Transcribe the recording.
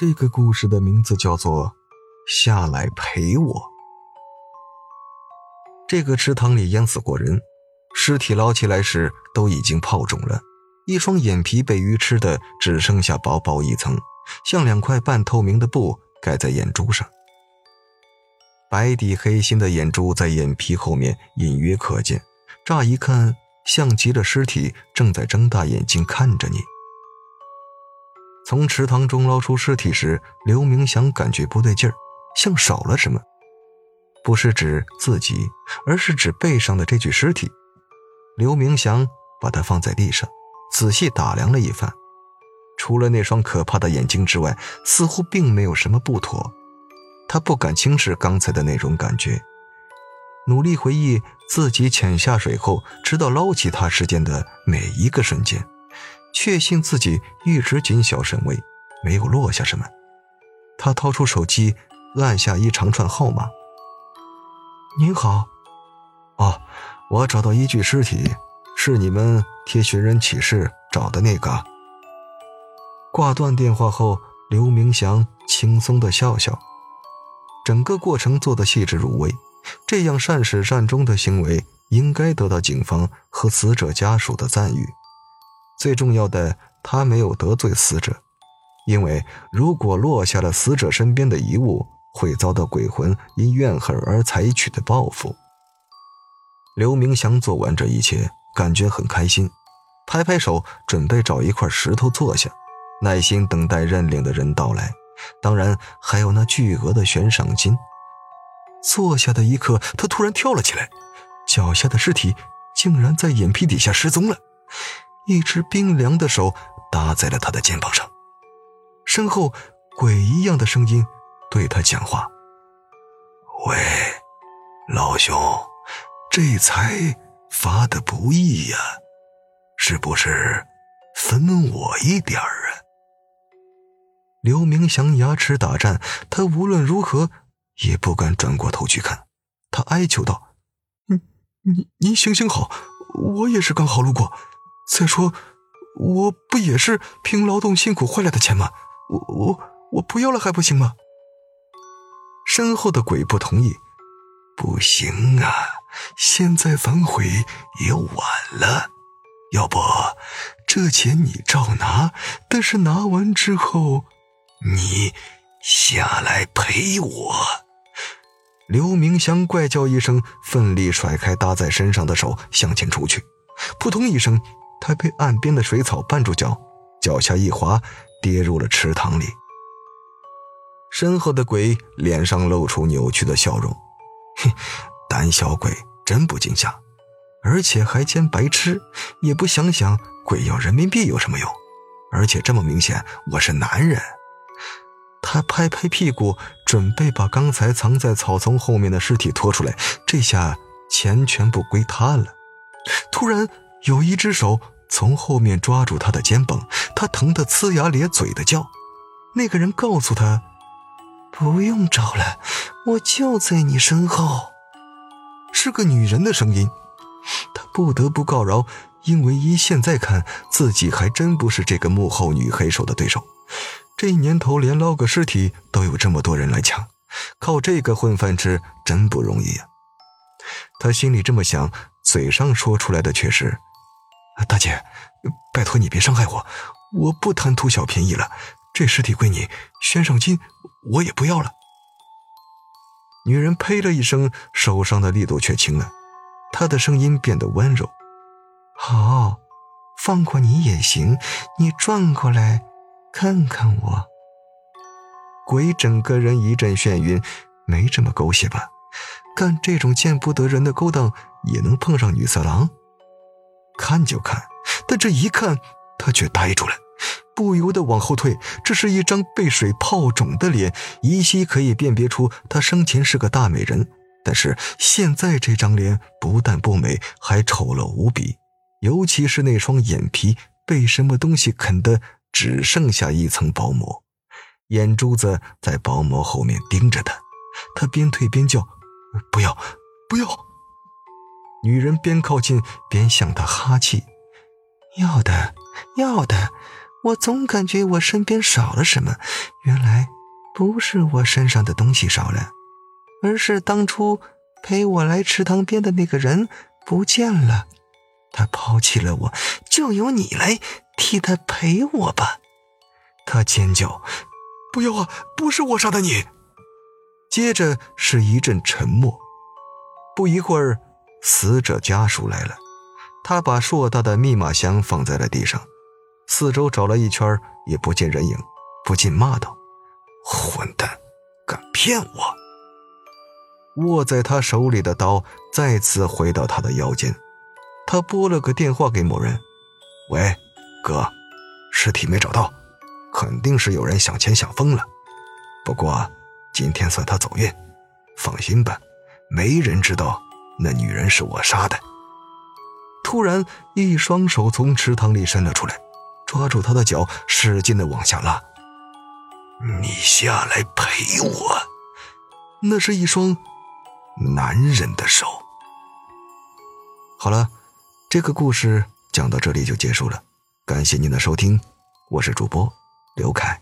这个故事的名字叫做《下来陪我》。这个池塘里淹死过人，尸体捞起来时都已经泡肿了，一双眼皮被鱼吃的只剩下薄薄一层，像两块半透明的布盖在眼珠上。白底黑心的眼珠在眼皮后面隐约可见，乍一看像极了尸体正在睁大眼睛看着你。从池塘中捞出尸体时，刘明祥感觉不对劲儿，像少了什么。不是指自己，而是指背上的这具尸体。刘明祥把它放在地上，仔细打量了一番，除了那双可怕的眼睛之外，似乎并没有什么不妥。他不敢轻视刚才的那种感觉，努力回忆自己潜下水后，直到捞起它时间的每一个瞬间。确信自己一直谨小慎微，没有落下什么。他掏出手机，按下一长串号码。您好，哦，我找到一具尸体，是你们贴寻人启事找的那个。挂断电话后，刘明祥轻松的笑笑，整个过程做得细致入微，这样善始善终的行为应该得到警方和死者家属的赞誉。最重要的，他没有得罪死者，因为如果落下了死者身边的遗物，会遭到鬼魂因怨恨而采取的报复。刘明祥做完这一切，感觉很开心，拍拍手，准备找一块石头坐下，耐心等待认领的人到来。当然，还有那巨额的悬赏金。坐下的一刻，他突然跳了起来，脚下的尸体竟然在眼皮底下失踪了。一只冰凉的手搭在了他的肩膀上，身后鬼一样的声音对他讲话：“喂，老兄，这财发的不易呀，是不是分我一点儿啊？”刘明祥牙齿打颤，他无论如何也不敢转过头去看，他哀求道：“您您您行行好，我也是刚好路过。”再说，我不也是凭劳动辛苦换来的钱吗？我我我不要了还不行吗？身后的鬼不同意，不行啊！现在反悔也晚了。要不，这钱你照拿，但是拿完之后，你下来陪我。刘明祥怪叫一声，奋力甩开搭在身上的手，向前出去，扑通一声。他被岸边的水草绊住脚，脚下一滑，跌入了池塘里。身后的鬼脸上露出扭曲的笑容：“哼，胆小鬼真不惊吓，而且还兼白痴，也不想想鬼要人民币有什么用？而且这么明显，我是男人。”他拍拍屁股，准备把刚才藏在草丛后面的尸体拖出来，这下钱全部归他了。突然。有一只手从后面抓住他的肩膀，他疼得呲牙咧嘴的叫。那个人告诉他：“不用找了，我就在你身后。”是个女人的声音。他不得不告饶，因为依现在看，自己还真不是这个幕后女黑手的对手。这年头，连捞个尸体都有这么多人来抢，靠这个混饭吃真不容易呀。他心里这么想，嘴上说出来的却是。大姐，拜托你别伤害我，我不贪图小便宜了。这尸体归你，悬赏金我也不要了。女人呸了一声，手上的力度却轻了，她的声音变得温柔。好，放过你也行，你转过来看看我。鬼整个人一阵眩晕，没这么狗血吧？干这种见不得人的勾当也能碰上女色狼？看就看，但这一看，他却呆住了，不由得往后退。这是一张被水泡肿的脸，依稀可以辨别出她生前是个大美人，但是现在这张脸不但不美，还丑陋无比。尤其是那双眼皮被什么东西啃得只剩下一层薄膜，眼珠子在薄膜后面盯着他。他边退边叫：“不要，不要！”女人边靠近边向他哈气：“要的，要的，我总感觉我身边少了什么，原来不是我身上的东西少了，而是当初陪我来池塘边的那个人不见了，他抛弃了我，就由你来替他陪我吧。他尖叫：“不要啊！不是我杀的你！”接着是一阵沉默。不一会儿，死者家属来了，他把硕大的密码箱放在了地上。四周找了一圈也不见人影，不禁骂道：“混蛋，敢骗我！”握在他手里的刀再次回到他的腰间。他拨了个电话给某人：“喂，哥，尸体没找到，肯定是有人想钱想疯了。不过今天算他走运，放心吧，没人知道那女人是我杀的。”突然，一双手从池塘里伸了出来。抓住他的脚，使劲的往下拉。你下来陪我。那是一双男人的手。好了，这个故事讲到这里就结束了。感谢您的收听，我是主播刘凯。